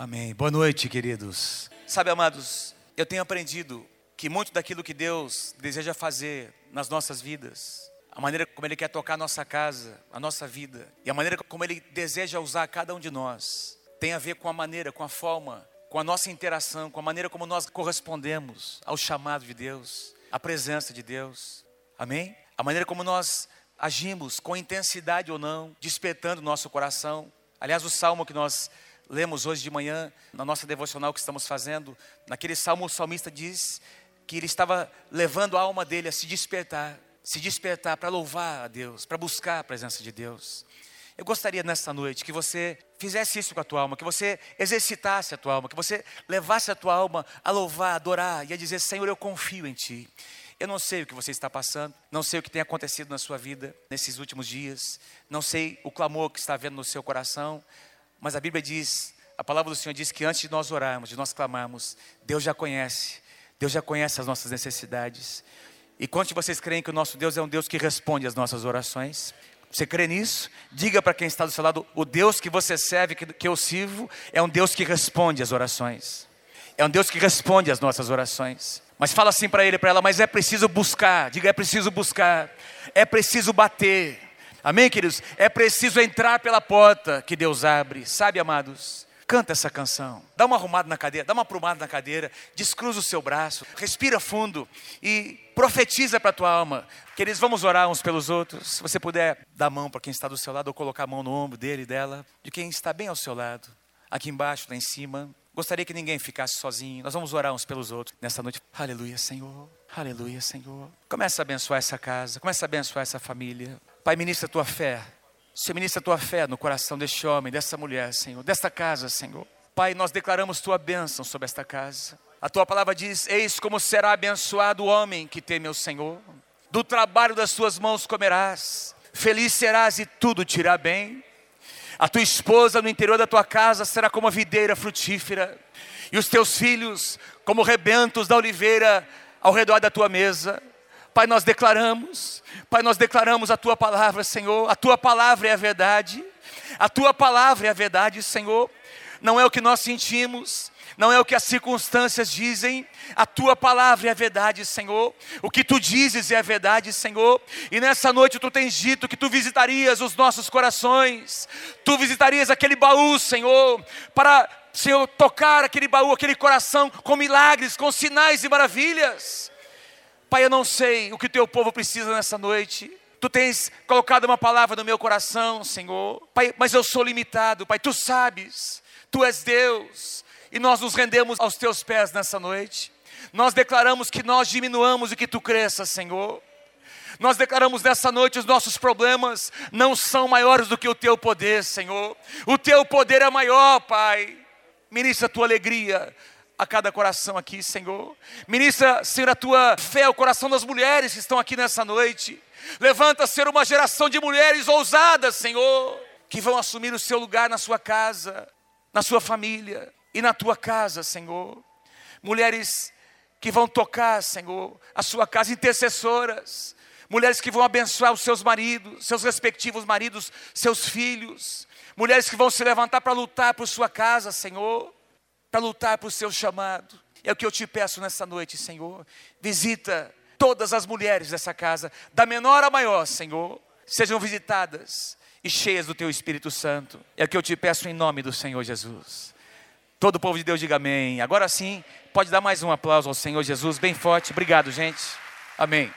Amém. Boa noite, queridos. Sabe, amados, eu tenho aprendido que muito daquilo que Deus deseja fazer nas nossas vidas, a maneira como Ele quer tocar a nossa casa, a nossa vida, e a maneira como Ele deseja usar cada um de nós, tem a ver com a maneira, com a forma, com a nossa interação, com a maneira como nós correspondemos ao chamado de Deus, à presença de Deus. Amém? A maneira como nós agimos com intensidade ou não, despertando o nosso coração. Aliás, o salmo que nós lemos hoje de manhã, na nossa devocional que estamos fazendo, naquele salmo o salmista diz que ele estava levando a alma dele a se despertar, se despertar para louvar a Deus, para buscar a presença de Deus. Eu gostaria nesta noite que você fizesse isso com a tua alma, que você exercitasse a tua alma, que você levasse a tua alma a louvar, a adorar e a dizer: Senhor, eu confio em Ti. Eu não sei o que você está passando, não sei o que tem acontecido na sua vida nesses últimos dias, não sei o clamor que está havendo no seu coração, mas a Bíblia diz, a palavra do Senhor diz que antes de nós orarmos, de nós clamarmos, Deus já conhece, Deus já conhece as nossas necessidades. E quantos de vocês creem que o nosso Deus é um Deus que responde às nossas orações? Você crê nisso? Diga para quem está do seu lado: o Deus que você serve, que, eu sirvo, é um Deus que responde às orações. É um Deus que responde às nossas orações. Mas fala assim para ele, para ela, mas é preciso buscar. Diga, é preciso buscar. É preciso bater. Amém, queridos? É preciso entrar pela porta que Deus abre. Sabe, amados? Canta essa canção. Dá uma arrumada na cadeira, dá uma aprumada na cadeira, descruza o seu braço, respira fundo e profetiza para a tua alma. Queridos, vamos orar uns pelos outros. Se você puder dar a mão para quem está do seu lado ou colocar a mão no ombro dele e dela, de quem está bem ao seu lado, aqui embaixo, lá em cima. Gostaria que ninguém ficasse sozinho. Nós vamos orar uns pelos outros nessa noite. Aleluia, Senhor. Aleluia, Senhor. Começa a abençoar essa casa, começa a abençoar essa família. Pai, ministra a tua fé. Senhor, ministra a tua fé no coração deste homem, dessa mulher, Senhor, desta casa, Senhor. Pai, nós declaramos tua bênção sobre esta casa. A tua palavra diz: Eis como será abençoado o homem que teme o Senhor. Do trabalho das tuas mãos comerás. Feliz serás e tudo te irá bem. A tua esposa no interior da tua casa será como a videira frutífera, e os teus filhos como rebentos da oliveira ao redor da tua mesa. Pai, nós declaramos, Pai, nós declaramos a tua palavra, Senhor. A tua palavra é a verdade. A tua palavra é a verdade, Senhor. Não é o que nós sentimos, não é o que as circunstâncias dizem, a tua palavra é a verdade, Senhor. O que tu dizes é a verdade, Senhor. E nessa noite tu tens dito que tu visitarias os nossos corações, tu visitarias aquele baú, Senhor, para, Senhor, tocar aquele baú, aquele coração com milagres, com sinais e maravilhas. Pai, eu não sei o que teu povo precisa nessa noite. Tu tens colocado uma palavra no meu coração, Senhor. Pai, mas eu sou limitado, Pai, tu sabes. Tu és Deus. E nós nos rendemos aos teus pés nessa noite. Nós declaramos que nós diminuamos e que tu cresças, Senhor. Nós declaramos nessa noite os nossos problemas não são maiores do que o teu poder, Senhor. O teu poder é maior, Pai. Ministra a tua alegria, a cada coração aqui, Senhor. Ministra, Senhor, a tua fé ao coração das mulheres que estão aqui nessa noite. Levanta, Senhor, uma geração de mulheres ousadas, Senhor, que vão assumir o seu lugar na sua casa, na sua família e na tua casa, Senhor. Mulheres que vão tocar, Senhor, a sua casa, intercessoras. Mulheres que vão abençoar os seus maridos, seus respectivos maridos, seus filhos. Mulheres que vão se levantar para lutar por sua casa, Senhor para lutar por seu chamado. É o que eu te peço nessa noite, Senhor. Visita todas as mulheres dessa casa, da menor a maior, Senhor, sejam visitadas e cheias do teu Espírito Santo. É o que eu te peço em nome do Senhor Jesus. Todo o povo de Deus diga amém. Agora sim, pode dar mais um aplauso ao Senhor Jesus, bem forte. Obrigado, gente. Amém.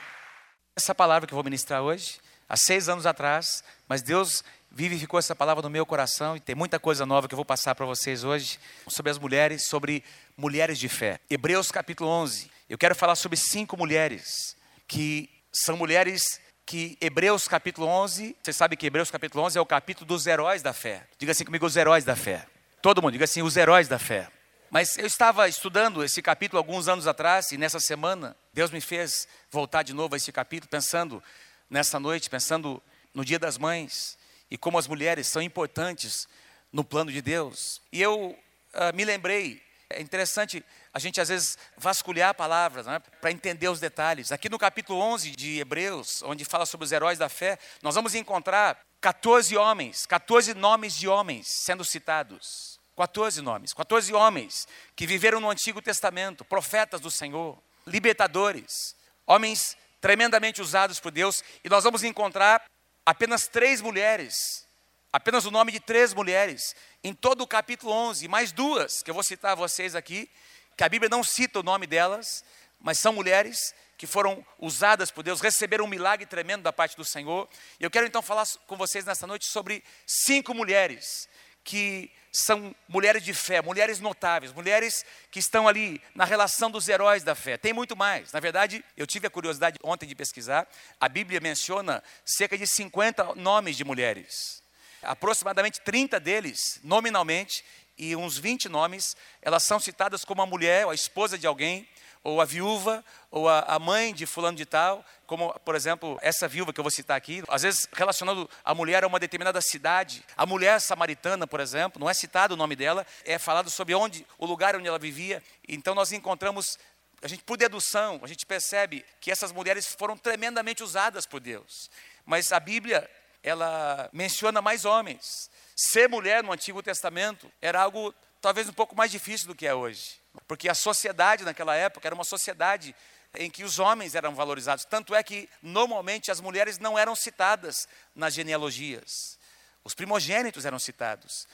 Essa palavra que eu vou ministrar hoje, há seis anos atrás, mas Deus vivificou essa palavra no meu coração e tem muita coisa nova que eu vou passar para vocês hoje sobre as mulheres, sobre mulheres de fé. Hebreus capítulo 11. Eu quero falar sobre cinco mulheres que são mulheres que Hebreus capítulo 11, você sabe que Hebreus capítulo 11 é o capítulo dos heróis da fé. Diga assim comigo, os heróis da fé. Todo mundo, diga assim, os heróis da fé. Mas eu estava estudando esse capítulo alguns anos atrás e nessa semana Deus me fez voltar de novo a esse capítulo, pensando nessa noite, pensando no Dia das Mães e como as mulheres são importantes no plano de Deus. E eu uh, me lembrei, é interessante a gente às vezes vasculhar palavras né, para entender os detalhes. Aqui no capítulo 11 de Hebreus, onde fala sobre os heróis da fé, nós vamos encontrar 14 homens, 14 nomes de homens sendo citados. 14 nomes, 14 homens que viveram no Antigo Testamento, profetas do Senhor, libertadores, homens tremendamente usados por Deus, e nós vamos encontrar apenas três mulheres, apenas o nome de três mulheres, em todo o capítulo 11, mais duas que eu vou citar a vocês aqui, que a Bíblia não cita o nome delas, mas são mulheres que foram usadas por Deus, receberam um milagre tremendo da parte do Senhor. E eu quero então falar com vocês nessa noite sobre cinco mulheres que são mulheres de fé, mulheres notáveis, mulheres que estão ali na relação dos heróis da fé. Tem muito mais. Na verdade, eu tive a curiosidade ontem de pesquisar. A Bíblia menciona cerca de 50 nomes de mulheres. Aproximadamente 30 deles, nominalmente, e uns 20 nomes, elas são citadas como a mulher, ou a esposa de alguém, ou a viúva, ou a, a, mãe de fulano de tal, como, por exemplo, essa viúva que eu vou citar aqui, às vezes relacionando a mulher a uma determinada cidade. A mulher samaritana, por exemplo, não é citado o nome dela, é falado sobre onde, o lugar onde ela vivia. Então nós encontramos, a gente por dedução, a gente percebe que essas mulheres foram tremendamente usadas por Deus. Mas a Bíblia, ela menciona mais homens. Ser mulher no Antigo Testamento era algo talvez um pouco mais difícil do que é hoje. Porque a sociedade naquela época era uma sociedade em que os homens eram valorizados. Tanto é que, normalmente, as mulheres não eram citadas nas genealogias. Os primogênitos eram citados.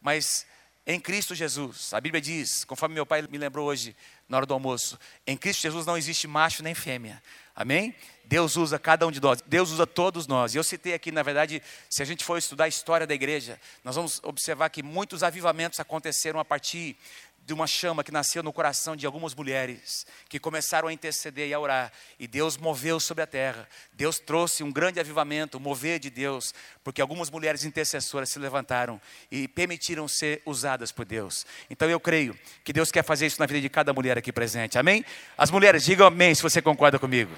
Mas em Cristo Jesus, a Bíblia diz, conforme meu pai me lembrou hoje, na hora do almoço, em Cristo Jesus não existe macho nem fêmea. Amém? Deus usa cada um de nós, Deus usa todos nós. E eu citei aqui, na verdade, se a gente for estudar a história da igreja, nós vamos observar que muitos avivamentos aconteceram a partir de uma chama que nasceu no coração de algumas mulheres que começaram a interceder e a orar, e Deus moveu sobre a terra. Deus trouxe um grande avivamento, mover de Deus, porque algumas mulheres intercessoras se levantaram e permitiram ser usadas por Deus. Então eu creio que Deus quer fazer isso na vida de cada mulher aqui presente. Amém? As mulheres, digam amém se você concorda comigo.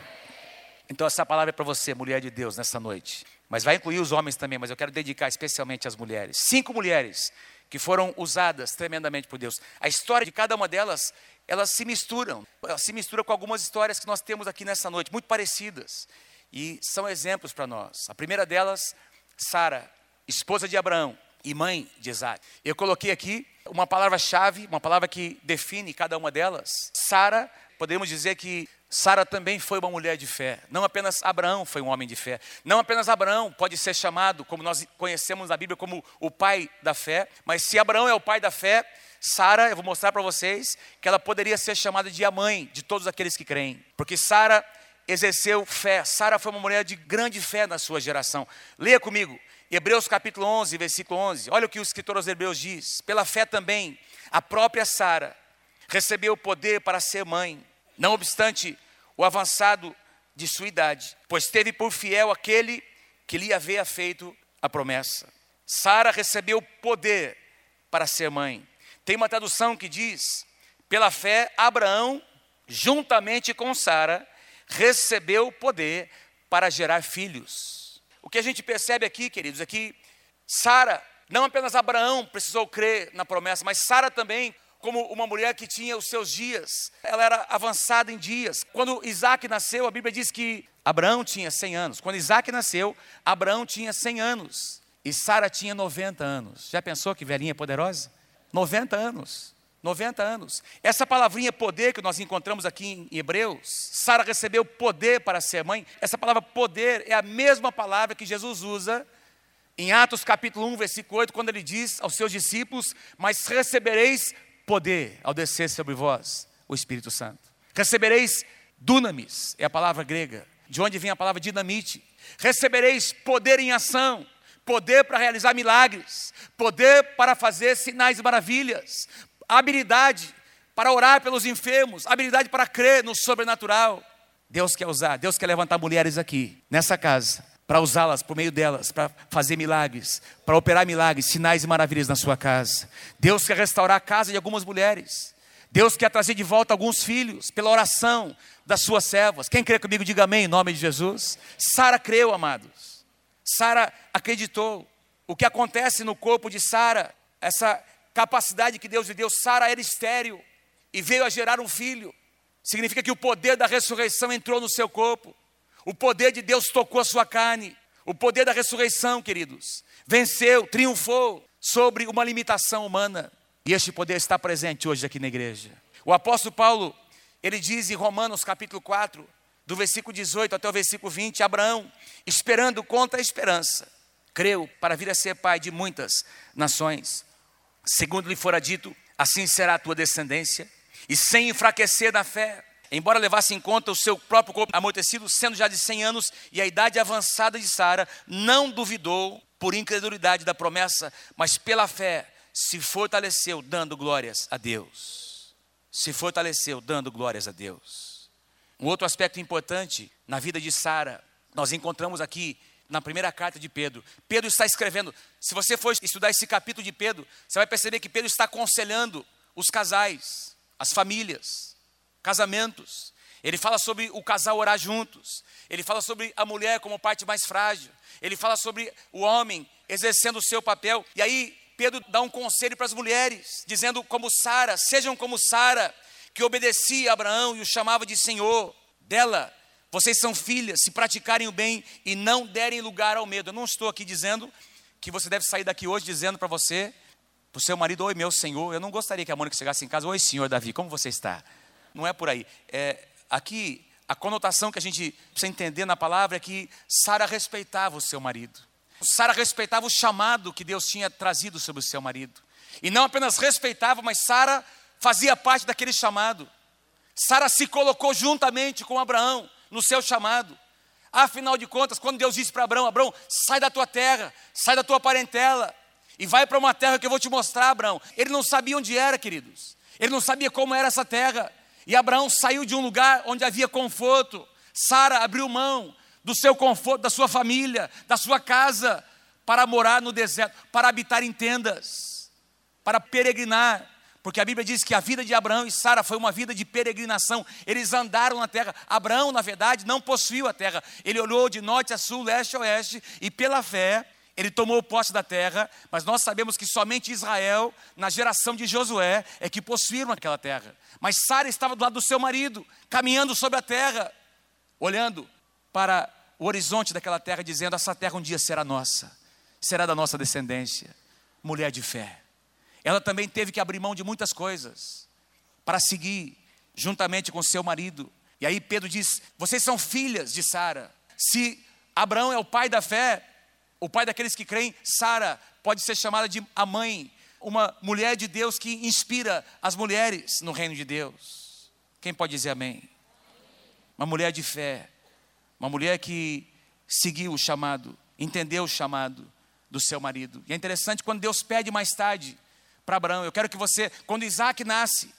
Então essa palavra é para você, mulher de Deus, nessa noite. Mas vai incluir os homens também, mas eu quero dedicar especialmente às mulheres. Cinco mulheres que foram usadas tremendamente por Deus. A história de cada uma delas, elas se misturam, elas se misturam com algumas histórias que nós temos aqui nessa noite, muito parecidas. E são exemplos para nós. A primeira delas, Sara, esposa de Abraão e mãe de Isaac. Eu coloquei aqui uma palavra-chave, uma palavra que define cada uma delas. Sara, podemos dizer que Sara também foi uma mulher de fé. Não apenas Abraão foi um homem de fé. Não apenas Abraão pode ser chamado, como nós conhecemos na Bíblia, como o pai da fé. Mas se Abraão é o pai da fé, Sara, eu vou mostrar para vocês que ela poderia ser chamada de a mãe de todos aqueles que creem. Porque Sara exerceu fé. Sara foi uma mulher de grande fé na sua geração. Leia comigo. Hebreus capítulo 11, versículo 11. Olha o que o escritor aos Hebreus diz. Pela fé também, a própria Sara recebeu o poder para ser mãe não obstante o avançado de sua idade, pois teve por fiel aquele que lhe havia feito a promessa. Sara recebeu poder para ser mãe. Tem uma tradução que diz: pela fé, Abraão, juntamente com Sara, recebeu poder para gerar filhos. O que a gente percebe aqui, queridos, é que Sara, não apenas Abraão precisou crer na promessa, mas Sara também como uma mulher que tinha os seus dias, ela era avançada em dias. Quando Isaac nasceu, a Bíblia diz que Abraão tinha 100 anos. Quando Isaac nasceu, Abraão tinha 100 anos e Sara tinha 90 anos. Já pensou que velhinha poderosa? 90 anos. 90 anos. Essa palavrinha poder que nós encontramos aqui em Hebreus, Sara recebeu poder para ser mãe. Essa palavra poder é a mesma palavra que Jesus usa em Atos capítulo 1, versículo 8, quando ele diz aos seus discípulos: Mas recebereis poder ao descer sobre vós o Espírito Santo. Recebereis dunamis, é a palavra grega, de onde vem a palavra dinamite. Recebereis poder em ação, poder para realizar milagres, poder para fazer sinais e maravilhas, habilidade para orar pelos enfermos, habilidade para crer no sobrenatural. Deus quer usar, Deus quer levantar mulheres aqui, nessa casa, para usá-las por meio delas, para fazer milagres, para operar milagres, sinais e maravilhas na sua casa. Deus quer restaurar a casa de algumas mulheres. Deus quer trazer de volta alguns filhos pela oração das suas servas. Quem crê comigo, diga amém em nome de Jesus. Sara creu, amados. Sara acreditou. O que acontece no corpo de Sara, essa capacidade que Deus lhe deu, Sara era estéril e veio a gerar um filho. Significa que o poder da ressurreição entrou no seu corpo. O poder de Deus tocou a sua carne. O poder da ressurreição, queridos, venceu, triunfou sobre uma limitação humana. E este poder está presente hoje aqui na igreja. O apóstolo Paulo, ele diz em Romanos capítulo 4, do versículo 18 até o versículo 20, Abraão, esperando contra a esperança, creu para vir a ser pai de muitas nações. Segundo lhe fora dito, assim será a tua descendência, e sem enfraquecer na fé, embora levasse em conta o seu próprio corpo amortecido, sendo já de 100 anos e a idade avançada de Sara, não duvidou por incredulidade da promessa, mas pela fé se fortaleceu dando glórias a Deus. Se fortaleceu dando glórias a Deus. Um outro aspecto importante na vida de Sara, nós encontramos aqui na primeira carta de Pedro. Pedro está escrevendo. Se você for estudar esse capítulo de Pedro, você vai perceber que Pedro está aconselhando os casais, as famílias, casamentos. Ele fala sobre o casal orar juntos. Ele fala sobre a mulher como parte mais frágil. Ele fala sobre o homem exercendo o seu papel. E aí Pedro dá um conselho para as mulheres, dizendo como Sara, sejam como Sara, que obedecia a Abraão e o chamava de Senhor. Dela vocês são filhas se praticarem o bem e não derem lugar ao medo. Eu não estou aqui dizendo que você deve sair daqui hoje dizendo para você, para o seu marido, oi meu senhor. Eu não gostaria que a Mônica chegasse em casa, oi senhor Davi, como você está? Não é por aí. É, aqui, a conotação que a gente precisa entender na palavra é que Sara respeitava o seu marido. Sara respeitava o chamado que Deus tinha trazido sobre o seu marido. E não apenas respeitava, mas Sara fazia parte daquele chamado. Sara se colocou juntamente com Abraão no seu chamado. Afinal de contas, quando Deus disse para Abraão: Abraão, sai da tua terra, sai da tua parentela e vai para uma terra que eu vou te mostrar, Abraão. Ele não sabia onde era, queridos. Ele não sabia como era essa terra. E Abraão saiu de um lugar onde havia conforto. Sara abriu mão do seu conforto, da sua família, da sua casa, para morar no deserto, para habitar em tendas, para peregrinar. Porque a Bíblia diz que a vida de Abraão e Sara foi uma vida de peregrinação. Eles andaram na terra. Abraão, na verdade, não possuiu a terra. Ele olhou de norte a sul, leste a oeste, e pela fé, ele tomou posse da terra. Mas nós sabemos que somente Israel, na geração de Josué, é que possuíram aquela terra. Mas Sara estava do lado do seu marido, caminhando sobre a terra, olhando para o horizonte daquela terra, dizendo: Essa terra um dia será nossa, será da nossa descendência. Mulher de fé. Ela também teve que abrir mão de muitas coisas para seguir juntamente com seu marido. E aí Pedro diz: Vocês são filhas de Sara. Se Abraão é o pai da fé, o pai daqueles que creem, Sara pode ser chamada de a mãe, uma mulher de Deus que inspira as mulheres no reino de Deus. Quem pode dizer amém? Uma mulher de fé, uma mulher que seguiu o chamado, entendeu o chamado do seu marido. E é interessante quando Deus pede mais tarde para Abraão. Eu quero que você, quando Isaac nasce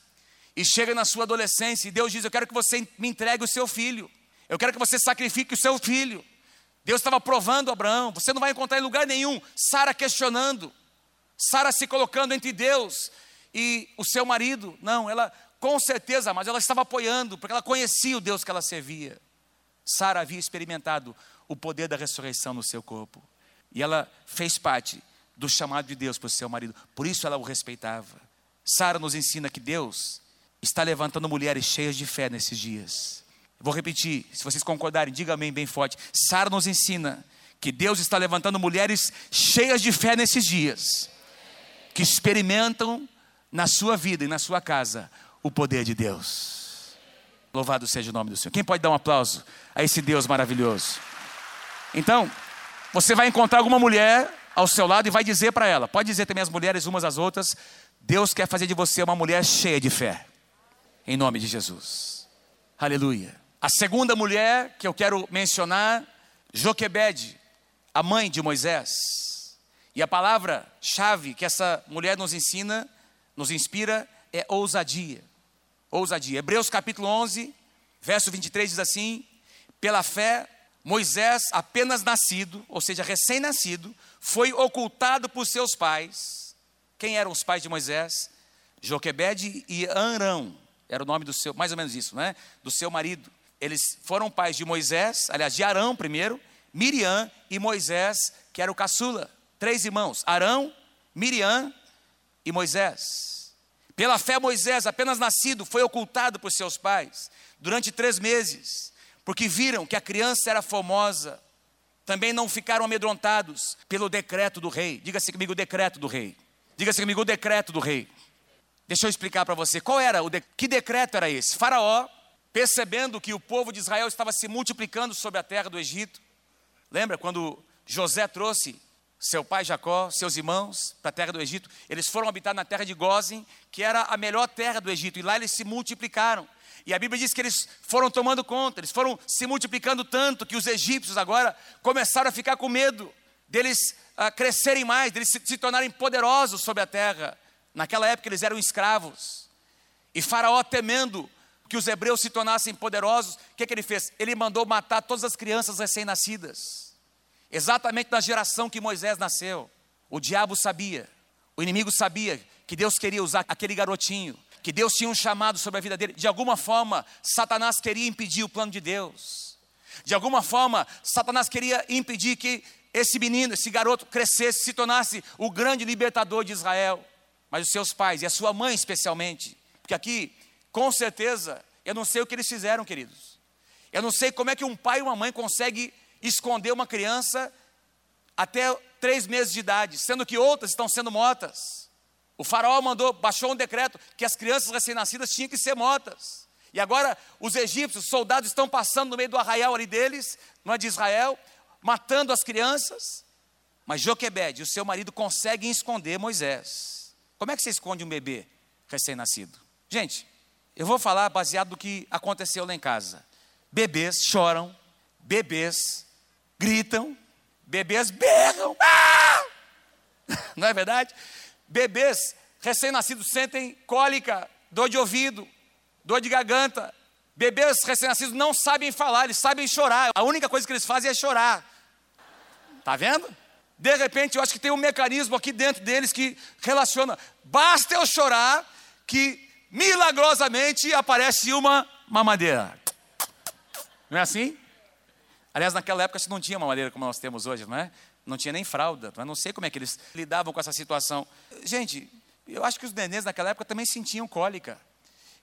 e chega na sua adolescência, e Deus diz: Eu quero que você me entregue o seu filho. Eu quero que você sacrifique o seu filho. Deus estava provando Abraão. Você não vai encontrar em lugar nenhum Sara questionando, Sara se colocando entre Deus e o seu marido. Não, ela com certeza, mas ela estava apoiando, porque ela conhecia o Deus que ela servia. Sara havia experimentado o poder da ressurreição no seu corpo. E ela fez parte do chamado de Deus para o seu marido. Por isso ela o respeitava. Sara nos ensina que Deus está levantando mulheres cheias de fé nesses dias. Vou repetir, se vocês concordarem, diga amém bem forte. Sara nos ensina que Deus está levantando mulheres cheias de fé nesses dias, que experimentam na sua vida e na sua casa o poder de Deus. Louvado seja o nome do Senhor. Quem pode dar um aplauso a esse Deus maravilhoso? Então, você vai encontrar alguma mulher ao seu lado e vai dizer para ela, pode dizer também as mulheres umas às outras, Deus quer fazer de você uma mulher cheia de fé. Em nome de Jesus. Aleluia. A segunda mulher que eu quero mencionar, Joquebede, a mãe de Moisés. E a palavra-chave que essa mulher nos ensina, nos inspira, é ousadia. Ousadia. Hebreus capítulo 11, verso 23 diz assim: Pela fé, Moisés, apenas nascido, ou seja, recém-nascido, foi ocultado por seus pais. Quem eram os pais de Moisés? Joquebede e Arão, era o nome do seu, mais ou menos isso, né? Do seu marido. Eles foram pais de Moisés, aliás, de Arão primeiro, Miriam e Moisés, que era o caçula. Três irmãos, Arão, Miriam e Moisés. Pela fé, Moisés, apenas nascido, foi ocultado por seus pais durante três meses, porque viram que a criança era formosa também não ficaram amedrontados pelo decreto do rei. Diga-se comigo o decreto do rei. Diga-se comigo o decreto do rei. Deixa eu explicar para você qual era o de... que decreto era esse. Faraó, percebendo que o povo de Israel estava se multiplicando sobre a terra do Egito, lembra quando José trouxe seu pai Jacó, seus irmãos, para a terra do Egito. Eles foram habitar na terra de Gozem, que era a melhor terra do Egito, e lá eles se multiplicaram. E a Bíblia diz que eles foram tomando conta, eles foram se multiplicando tanto que os egípcios agora começaram a ficar com medo deles uh, crescerem mais, deles se, se tornarem poderosos sobre a terra. Naquela época eles eram escravos. E Faraó, temendo que os hebreus se tornassem poderosos, o que, que ele fez? Ele mandou matar todas as crianças recém-nascidas. Exatamente na geração que Moisés nasceu, o diabo sabia, o inimigo sabia que Deus queria usar aquele garotinho, que Deus tinha um chamado sobre a vida dele. De alguma forma, Satanás queria impedir o plano de Deus. De alguma forma, Satanás queria impedir que esse menino, esse garoto crescesse, se tornasse o grande libertador de Israel. Mas os seus pais e a sua mãe especialmente, porque aqui, com certeza, eu não sei o que eles fizeram, queridos. Eu não sei como é que um pai e uma mãe conseguem esconder uma criança até três meses de idade, sendo que outras estão sendo mortas. O faraó mandou, baixou um decreto que as crianças recém-nascidas tinham que ser mortas. E agora os egípcios, os soldados estão passando no meio do arraial ali deles, não é de Israel, matando as crianças. Mas Joquebed, o seu marido, conseguem esconder Moisés. Como é que você esconde um bebê recém-nascido? Gente, eu vou falar baseado no que aconteceu lá em casa. Bebês choram, bebês gritam, bebês berram. Ah! Não é verdade? Bebês recém-nascidos sentem cólica, dor de ouvido, dor de garganta. Bebês recém-nascidos não sabem falar, eles sabem chorar. A única coisa que eles fazem é chorar. Tá vendo? De repente, eu acho que tem um mecanismo aqui dentro deles que relaciona. Basta eu chorar que milagrosamente aparece uma mamadeira. Não é assim? Aliás, naquela época não tinha uma madeira como nós temos hoje, não é? Não tinha nem fralda, não, é? não sei como é que eles lidavam com essa situação. Gente, eu acho que os nenês naquela época também sentiam cólica.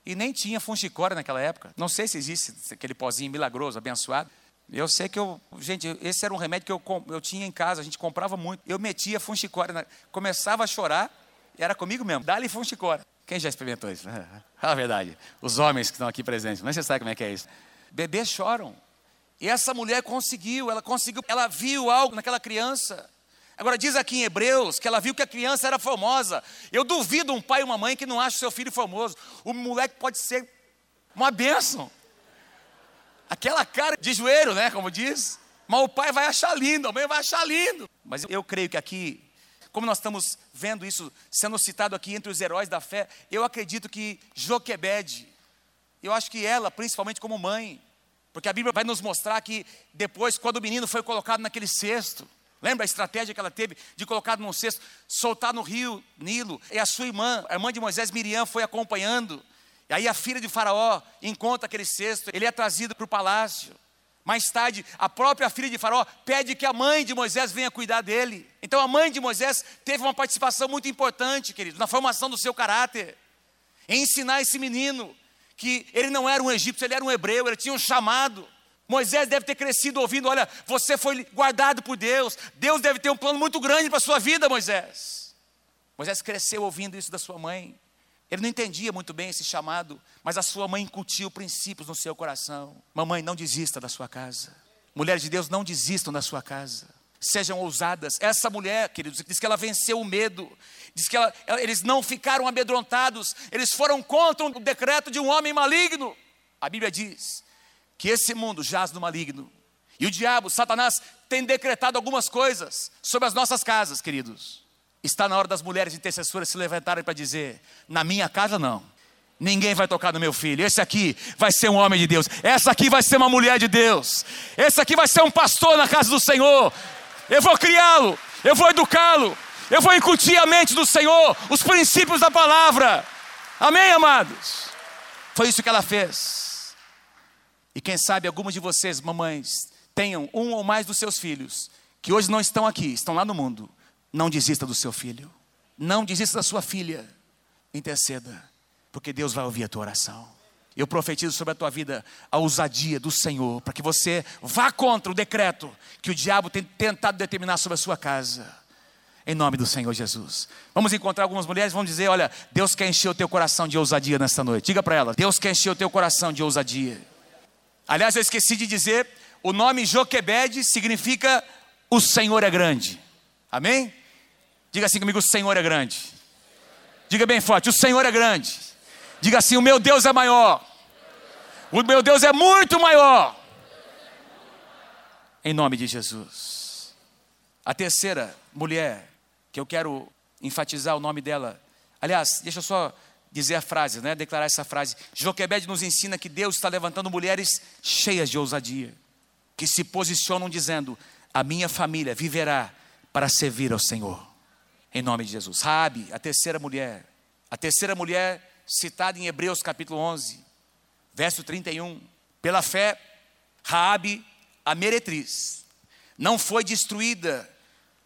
E nem tinha funchicória naquela época. Não sei se existe aquele pozinho milagroso, abençoado. Eu sei que eu, gente, esse era um remédio que eu, eu tinha em casa, a gente comprava muito. Eu metia funchicória, começava a chorar, era comigo mesmo, dá-lhe funchicória. Quem já experimentou isso? Fala a verdade. Os homens que estão aqui presentes, mas você sabe como é que é isso. Bebês choram. E essa mulher conseguiu, ela conseguiu, ela viu algo naquela criança. Agora diz aqui em Hebreus que ela viu que a criança era famosa. Eu duvido um pai e uma mãe que não acha seu filho famoso. O moleque pode ser uma bênção. Aquela cara de joelho, né, como diz. Mas o pai vai achar lindo, a mãe vai achar lindo. Mas eu creio que aqui, como nós estamos vendo isso sendo citado aqui entre os heróis da fé, eu acredito que Joquebede, eu acho que ela, principalmente como mãe, porque a Bíblia vai nos mostrar que depois, quando o menino foi colocado naquele cesto, lembra a estratégia que ela teve de colocar num cesto, soltar no rio Nilo, e a sua irmã, a irmã de Moisés, Miriam, foi acompanhando. E aí a filha de Faraó encontra aquele cesto, ele é trazido para o palácio. Mais tarde, a própria filha de Faraó pede que a mãe de Moisés venha cuidar dele. Então a mãe de Moisés teve uma participação muito importante, querido, na formação do seu caráter, em ensinar esse menino que ele não era um egípcio, ele era um hebreu, ele tinha um chamado. Moisés deve ter crescido ouvindo: olha, você foi guardado por Deus, Deus deve ter um plano muito grande para a sua vida, Moisés. Moisés cresceu ouvindo isso da sua mãe. Ele não entendia muito bem esse chamado, mas a sua mãe incutiu princípios no seu coração. Mamãe, não desista da sua casa. Mulheres de Deus, não desistam da sua casa sejam ousadas. Essa mulher, queridos, diz que ela venceu o medo, diz que ela, eles não ficaram amedrontados, eles foram contra o decreto de um homem maligno. A Bíblia diz que esse mundo jaz no maligno. E o diabo, Satanás, tem decretado algumas coisas sobre as nossas casas, queridos. Está na hora das mulheres intercessoras se levantarem para dizer: na minha casa não. Ninguém vai tocar no meu filho. Esse aqui vai ser um homem de Deus. Essa aqui vai ser uma mulher de Deus. Esse aqui vai ser um pastor na casa do Senhor eu vou criá-lo, eu vou educá-lo, eu vou incutir a mente do Senhor, os princípios da palavra. Amém, amados? Foi isso que ela fez. E quem sabe algumas de vocês, mamães, tenham um ou mais dos seus filhos, que hoje não estão aqui, estão lá no mundo. Não desista do seu filho, não desista da sua filha. Interceda, porque Deus vai ouvir a tua oração. Eu profetizo sobre a tua vida a ousadia do Senhor, para que você vá contra o decreto que o diabo tem tentado determinar sobre a sua casa. Em nome do Senhor Jesus. Vamos encontrar algumas mulheres, vamos dizer: olha, Deus quer encher o teu coração de ousadia nesta noite. Diga para ela: Deus quer encher o teu coração de ousadia. Aliás, eu esqueci de dizer: o nome Joquebed significa o Senhor é grande. Amém? Diga assim comigo: o Senhor é grande. Diga bem forte: o Senhor é grande. Diga assim: o meu Deus é maior. O meu Deus é muito maior. Em nome de Jesus. A terceira mulher que eu quero enfatizar o nome dela. Aliás, deixa eu só dizer a frase, né? declarar essa frase. Joquebed nos ensina que Deus está levantando mulheres cheias de ousadia, que se posicionam dizendo: A minha família viverá para servir ao Senhor. Em nome de Jesus. Rabi, a terceira mulher. A terceira mulher citada em Hebreus capítulo 11, verso 31. Pela fé, Raabe, a meretriz, não foi destruída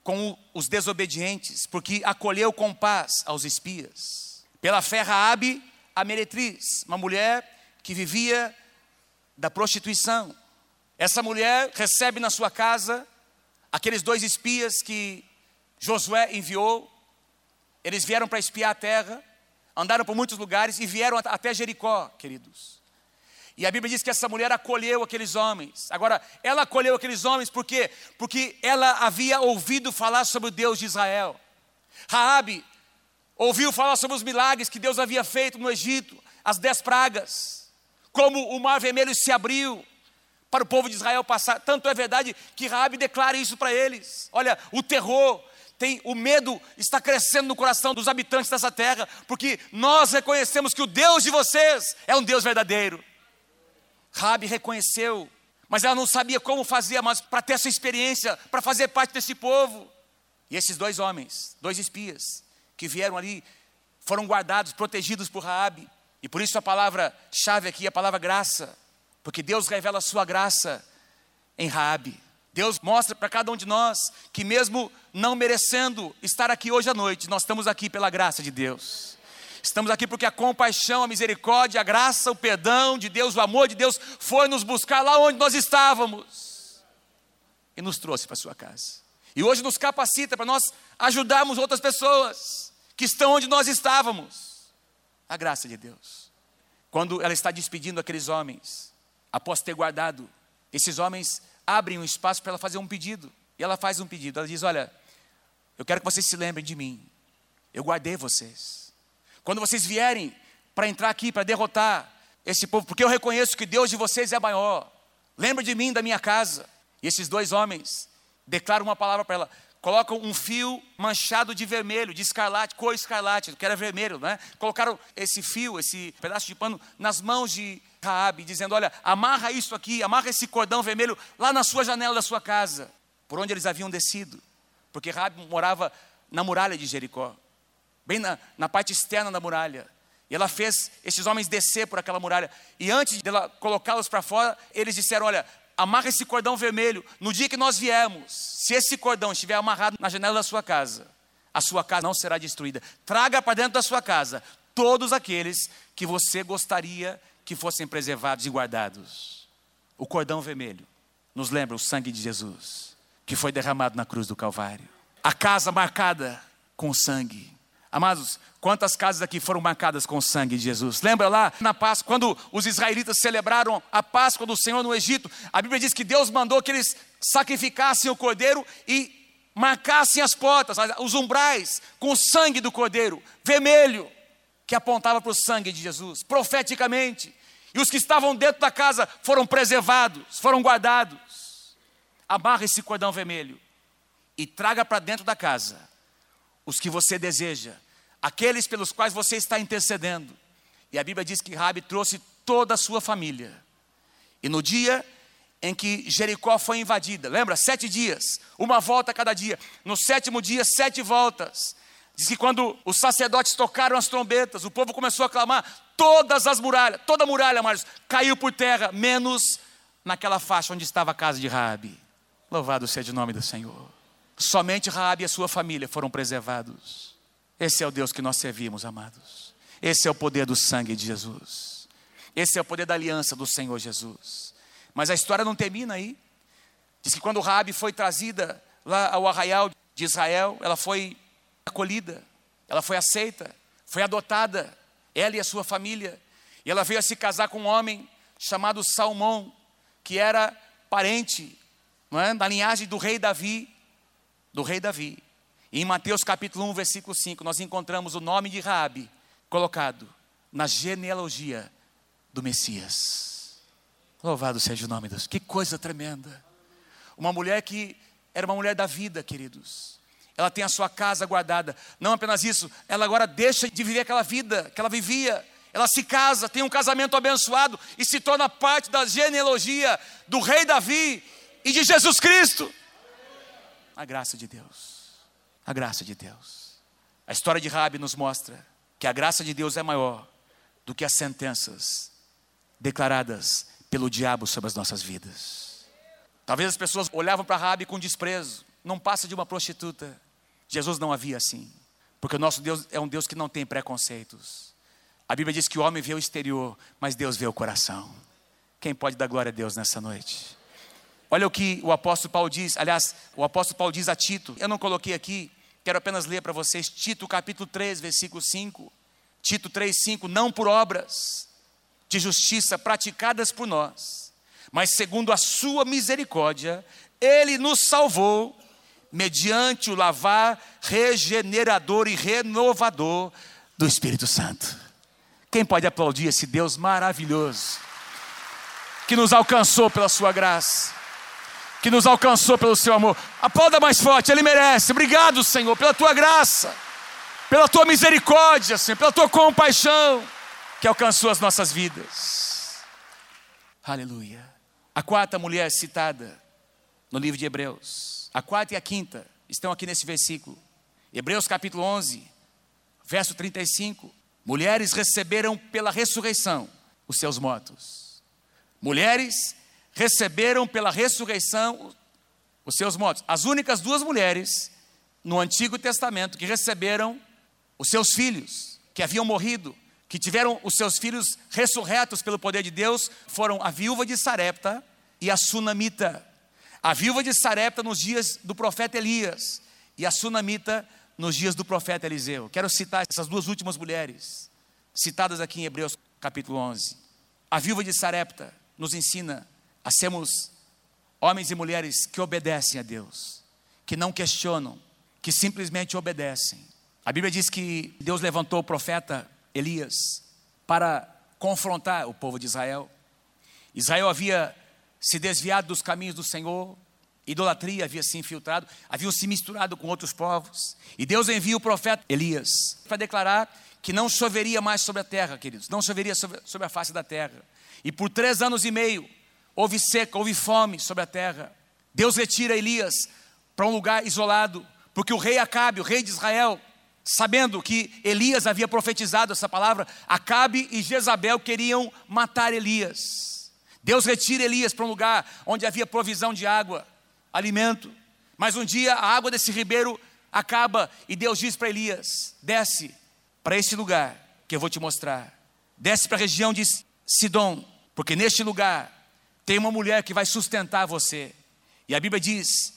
com os desobedientes, porque acolheu com paz aos espias. Pela fé, Raabe, a meretriz, uma mulher que vivia da prostituição. Essa mulher recebe na sua casa aqueles dois espias que Josué enviou. Eles vieram para espiar a terra, andaram por muitos lugares e vieram até Jericó, queridos. E a Bíblia diz que essa mulher acolheu aqueles homens. Agora, ela acolheu aqueles homens por quê? Porque ela havia ouvido falar sobre o Deus de Israel. Raabe ouviu falar sobre os milagres que Deus havia feito no Egito, as dez pragas, como o mar vermelho se abriu para o povo de Israel passar. Tanto é verdade que Raabe declara isso para eles. Olha, o terror, tem o medo está crescendo no coração dos habitantes dessa terra, porque nós reconhecemos que o Deus de vocês é um Deus verdadeiro. Rabi reconheceu, mas ela não sabia como fazer, mas para ter essa experiência, para fazer parte desse povo. E esses dois homens, dois espias, que vieram ali, foram guardados, protegidos por Raabe. E por isso a palavra chave aqui, a palavra graça, porque Deus revela a sua graça em Raabe. Deus mostra para cada um de nós que mesmo não merecendo estar aqui hoje à noite, nós estamos aqui pela graça de Deus. Estamos aqui porque a compaixão, a misericórdia, a graça, o perdão de Deus, o amor de Deus foi nos buscar lá onde nós estávamos e nos trouxe para sua casa. E hoje nos capacita para nós ajudarmos outras pessoas que estão onde nós estávamos. A graça de Deus. Quando ela está despedindo aqueles homens, após ter guardado, esses homens abrem um espaço para ela fazer um pedido. E ela faz um pedido. Ela diz: Olha, eu quero que vocês se lembrem de mim. Eu guardei vocês. Quando vocês vierem para entrar aqui, para derrotar esse povo, porque eu reconheço que Deus de vocês é maior. Lembra de mim, da minha casa. E esses dois homens declaram uma palavra para ela. Colocam um fio manchado de vermelho, de escarlate, cor escarlate, que era vermelho, né? Colocaram esse fio, esse pedaço de pano, nas mãos de Raabe, dizendo: Olha, amarra isso aqui, amarra esse cordão vermelho lá na sua janela da sua casa, por onde eles haviam descido, porque Raabe morava na muralha de Jericó bem na, na parte externa da muralha. E ela fez esses homens descer por aquela muralha. E antes de ela colocá-los para fora, eles disseram: Olha, amarra esse cordão vermelho. No dia que nós viemos, se esse cordão estiver amarrado na janela da sua casa, a sua casa não será destruída. Traga para dentro da sua casa todos aqueles que você gostaria que fossem preservados e guardados. O cordão vermelho nos lembra o sangue de Jesus, que foi derramado na cruz do Calvário. A casa marcada com sangue. Amados, quantas casas aqui foram marcadas com o sangue de Jesus? Lembra lá na Páscoa, quando os israelitas celebraram a Páscoa do Senhor no Egito? A Bíblia diz que Deus mandou que eles sacrificassem o cordeiro e marcassem as portas, os umbrais, com o sangue do cordeiro, vermelho, que apontava para o sangue de Jesus, profeticamente. E os que estavam dentro da casa foram preservados, foram guardados. Amarra esse cordão vermelho e traga para dentro da casa os que você deseja, aqueles pelos quais você está intercedendo. E a Bíblia diz que Rabi trouxe toda a sua família. E no dia em que Jericó foi invadida, lembra? Sete dias, uma volta cada dia. No sétimo dia, sete voltas. Diz que quando os sacerdotes tocaram as trombetas, o povo começou a clamar, todas as muralhas, toda a muralha, Marcos, caiu por terra, menos naquela faixa onde estava a casa de Rabi. Louvado seja o nome do Senhor. Somente Raabe e a sua família foram preservados. Esse é o Deus que nós servimos, amados. Esse é o poder do sangue de Jesus. Esse é o poder da aliança do Senhor Jesus. Mas a história não termina aí. Diz que quando Raabe foi trazida lá ao arraial de Israel, ela foi acolhida, ela foi aceita, foi adotada, ela e a sua família. E ela veio a se casar com um homem chamado Salmão, que era parente não é, da linhagem do rei Davi, do rei Davi. E em Mateus capítulo 1, versículo 5, nós encontramos o nome de Raabe colocado na genealogia do Messias. Louvado seja o nome de Deus. Que coisa tremenda. Uma mulher que era uma mulher da vida, queridos. Ela tem a sua casa guardada. Não apenas isso, ela agora deixa de viver aquela vida que ela vivia. Ela se casa, tem um casamento abençoado e se torna parte da genealogia do rei Davi e de Jesus Cristo. A graça de Deus. A graça de Deus. A história de Rabi nos mostra que a graça de Deus é maior do que as sentenças declaradas pelo diabo sobre as nossas vidas. Talvez as pessoas olhavam para Rabi com desprezo, não passa de uma prostituta. Jesus não havia assim, porque o nosso Deus é um Deus que não tem preconceitos. A Bíblia diz que o homem vê o exterior, mas Deus vê o coração. Quem pode dar glória a Deus nessa noite? Olha o que o apóstolo Paulo diz, aliás, o apóstolo Paulo diz a Tito, eu não coloquei aqui, Quero apenas ler para vocês Tito capítulo 3, versículo 5. Tito 3, 5. Não por obras de justiça praticadas por nós, mas segundo a sua misericórdia, ele nos salvou mediante o lavar regenerador e renovador do Espírito Santo. Quem pode aplaudir esse Deus maravilhoso que nos alcançou pela sua graça? Que nos alcançou pelo seu amor. Aplauda mais forte, ele merece. Obrigado, Senhor, pela tua graça, pela tua misericórdia, Senhor, pela tua compaixão que alcançou as nossas vidas. Aleluia. A quarta mulher citada no livro de Hebreus, a quarta e a quinta estão aqui nesse versículo. Hebreus capítulo 11, verso 35. Mulheres receberam pela ressurreição os seus mortos. Mulheres receberam pela ressurreição os seus mortos. As únicas duas mulheres no Antigo Testamento que receberam os seus filhos, que haviam morrido, que tiveram os seus filhos ressurretos pelo poder de Deus, foram a viúva de Sarepta e a sunamita. A viúva de Sarepta nos dias do profeta Elias e a sunamita nos dias do profeta Eliseu. Quero citar essas duas últimas mulheres, citadas aqui em Hebreus capítulo 11. A viúva de Sarepta nos ensina a sermos homens e mulheres que obedecem a Deus, que não questionam, que simplesmente obedecem. A Bíblia diz que Deus levantou o profeta Elias para confrontar o povo de Israel. Israel havia se desviado dos caminhos do Senhor, idolatria havia se infiltrado, haviam se misturado com outros povos. E Deus envia o profeta Elias para declarar que não choveria mais sobre a terra, queridos, não choveria sobre a face da terra. E por três anos e meio, houve seca, houve fome sobre a terra. Deus retira Elias para um lugar isolado, porque o rei Acabe, o rei de Israel, sabendo que Elias havia profetizado essa palavra, Acabe e Jezabel queriam matar Elias. Deus retira Elias para um lugar onde havia provisão de água, alimento. Mas um dia a água desse ribeiro acaba e Deus diz para Elias: desce para esse lugar que eu vou te mostrar. Desce para a região de Sidom, porque neste lugar tem uma mulher que vai sustentar você. E a Bíblia diz: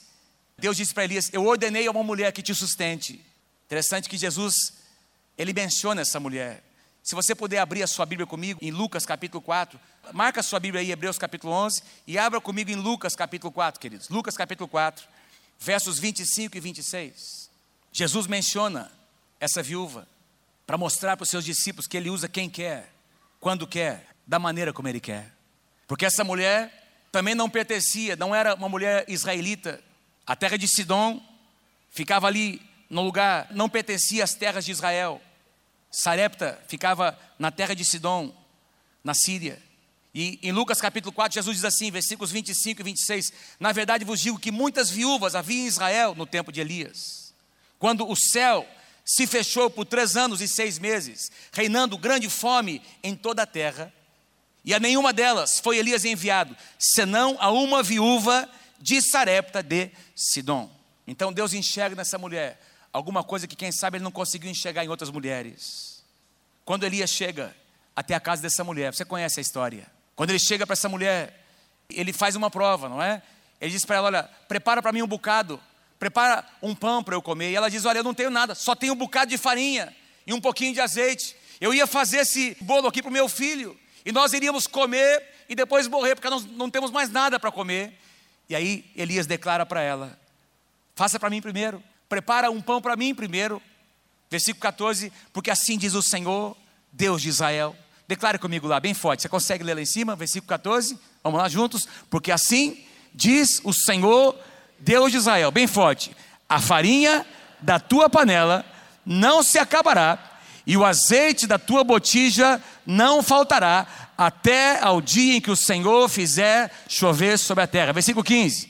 Deus disse para Elias: Eu ordenei a uma mulher que te sustente. Interessante que Jesus, ele menciona essa mulher. Se você puder abrir a sua Bíblia comigo em Lucas capítulo 4, marca a sua Bíblia aí, Hebreus capítulo 11, e abra comigo em Lucas capítulo 4, queridos. Lucas capítulo 4, versos 25 e 26. Jesus menciona essa viúva para mostrar para os seus discípulos que ele usa quem quer, quando quer, da maneira como ele quer. Porque essa mulher também não pertencia, não era uma mulher israelita. A terra de Sidom ficava ali no lugar, não pertencia às terras de Israel. Sarepta ficava na terra de Sidom, na Síria. E em Lucas capítulo 4, Jesus diz assim, versículos 25 e 26: Na verdade vos digo que muitas viúvas havia em Israel no tempo de Elias, quando o céu se fechou por três anos e seis meses, reinando grande fome em toda a terra. E a nenhuma delas foi Elias enviado, senão a uma viúva de Sarepta de Sidom. Então Deus enxerga nessa mulher alguma coisa que, quem sabe, ele não conseguiu enxergar em outras mulheres. Quando Elias chega até a casa dessa mulher, você conhece a história. Quando ele chega para essa mulher, ele faz uma prova, não é? Ele diz para ela: Olha, prepara para mim um bocado, prepara um pão para eu comer. E ela diz: Olha, eu não tenho nada, só tenho um bocado de farinha e um pouquinho de azeite. Eu ia fazer esse bolo aqui para o meu filho, e nós iríamos comer e depois morrer, porque nós não temos mais nada para comer. E aí Elias declara para ela: Faça para mim primeiro, prepara um pão para mim primeiro. Versículo 14: Porque assim diz o Senhor, Deus de Israel. Declare comigo lá, bem forte. Você consegue ler lá em cima, versículo 14? Vamos lá juntos. Porque assim diz o Senhor, Deus de Israel, bem forte: A farinha da tua panela não se acabará, e o azeite da tua botija não faltará, até ao dia em que o Senhor fizer chover sobre a terra. Versículo 15: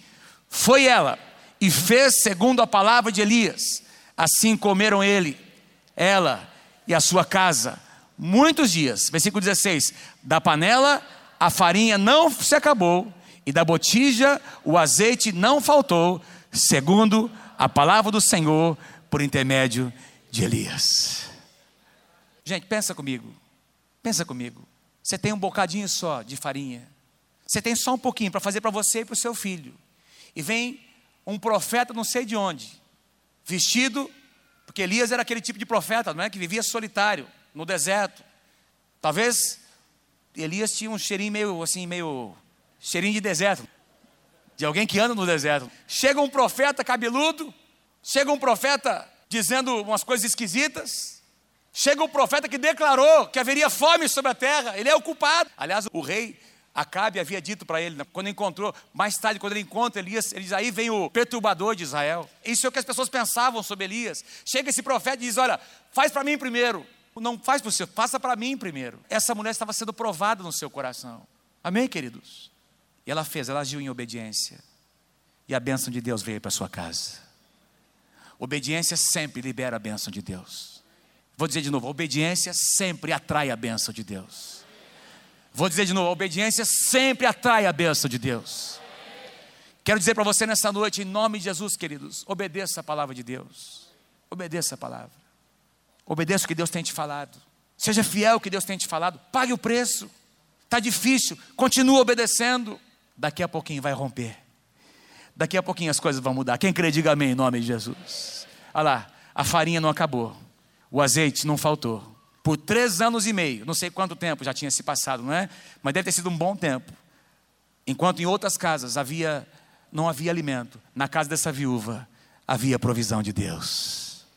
Foi ela e fez segundo a palavra de Elias. Assim comeram ele, ela e a sua casa muitos dias. Versículo 16: Da panela a farinha não se acabou, e da botija o azeite não faltou, segundo a palavra do Senhor por intermédio de Elias. Gente, pensa comigo. Pensa comigo. Você tem um bocadinho só de farinha. Você tem só um pouquinho para fazer para você e para o seu filho. E vem um profeta não sei de onde, vestido, porque Elias era aquele tipo de profeta, não é? Que vivia solitário no deserto. Talvez Elias tinha um cheirinho meio assim, meio cheirinho de deserto, de alguém que anda no deserto. Chega um profeta cabeludo, chega um profeta dizendo umas coisas esquisitas. Chega um profeta que declarou que haveria fome sobre a terra, ele é o culpado. Aliás, o rei Acabe havia dito para ele, quando encontrou, mais tarde, quando ele encontra Elias, ele diz: Aí vem o perturbador de Israel. Isso é o que as pessoas pensavam sobre Elias. Chega esse profeta e diz: Olha, faz para mim primeiro. Não faz para o seu, faça para mim primeiro. Essa mulher estava sendo provada no seu coração. Amém, queridos? E ela fez, ela agiu em obediência. E a bênção de Deus veio para sua casa. Obediência sempre libera a bênção de Deus. Vou dizer de novo: obediência sempre atrai a bênção de Deus. Vou dizer de novo: a obediência sempre atrai a bênção de Deus. Quero dizer para você nessa noite, em nome de Jesus, queridos, obedeça a palavra de Deus. Obedeça a palavra. Obedeça o que Deus tem te falado. Seja fiel ao que Deus tem te falado. Pague o preço. Está difícil. Continua obedecendo. Daqui a pouquinho vai romper. Daqui a pouquinho as coisas vão mudar. Quem crê, diga amém em nome de Jesus. Olha lá, a farinha não acabou. O azeite não faltou. Por três anos e meio, não sei quanto tempo já tinha se passado, não é? Mas deve ter sido um bom tempo. Enquanto em outras casas havia, não havia alimento, na casa dessa viúva havia provisão de Deus.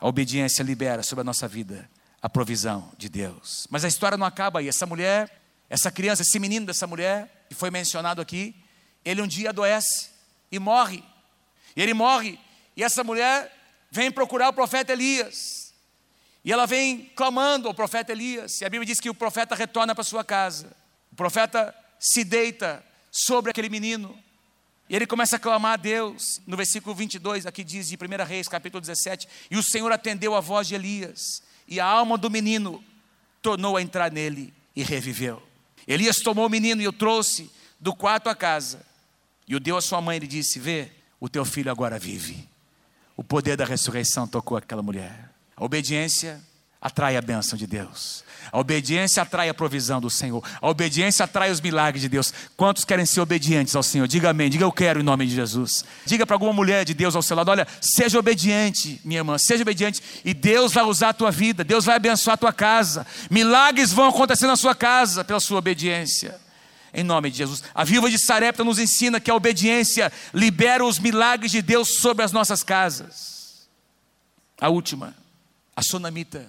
A obediência libera sobre a nossa vida a provisão de Deus. Mas a história não acaba aí. Essa mulher, essa criança, esse menino dessa mulher, que foi mencionado aqui, ele um dia adoece e morre. Ele morre, e essa mulher vem procurar o profeta Elias. E ela vem clamando ao profeta Elias. E a Bíblia diz que o profeta retorna para sua casa. O profeta se deita sobre aquele menino. E ele começa a clamar a Deus. No versículo 22, aqui diz de 1 Reis, capítulo 17: E o Senhor atendeu a voz de Elias, e a alma do menino tornou a entrar nele e reviveu. Elias tomou o menino e o trouxe do quarto à casa, e o deu à sua mãe e disse: Vê, o teu filho agora vive. O poder da ressurreição tocou aquela mulher. A obediência atrai a bênção de Deus. A obediência atrai a provisão do Senhor. A obediência atrai os milagres de Deus. Quantos querem ser obedientes ao Senhor? Diga amém. Diga eu quero em nome de Jesus. Diga para alguma mulher de Deus ao seu lado: olha, seja obediente, minha irmã, seja obediente. E Deus vai usar a tua vida. Deus vai abençoar a tua casa. Milagres vão acontecer na sua casa pela sua obediência. Em nome de Jesus. A viúva de Sarepta nos ensina que a obediência libera os milagres de Deus sobre as nossas casas. A última, a sonamita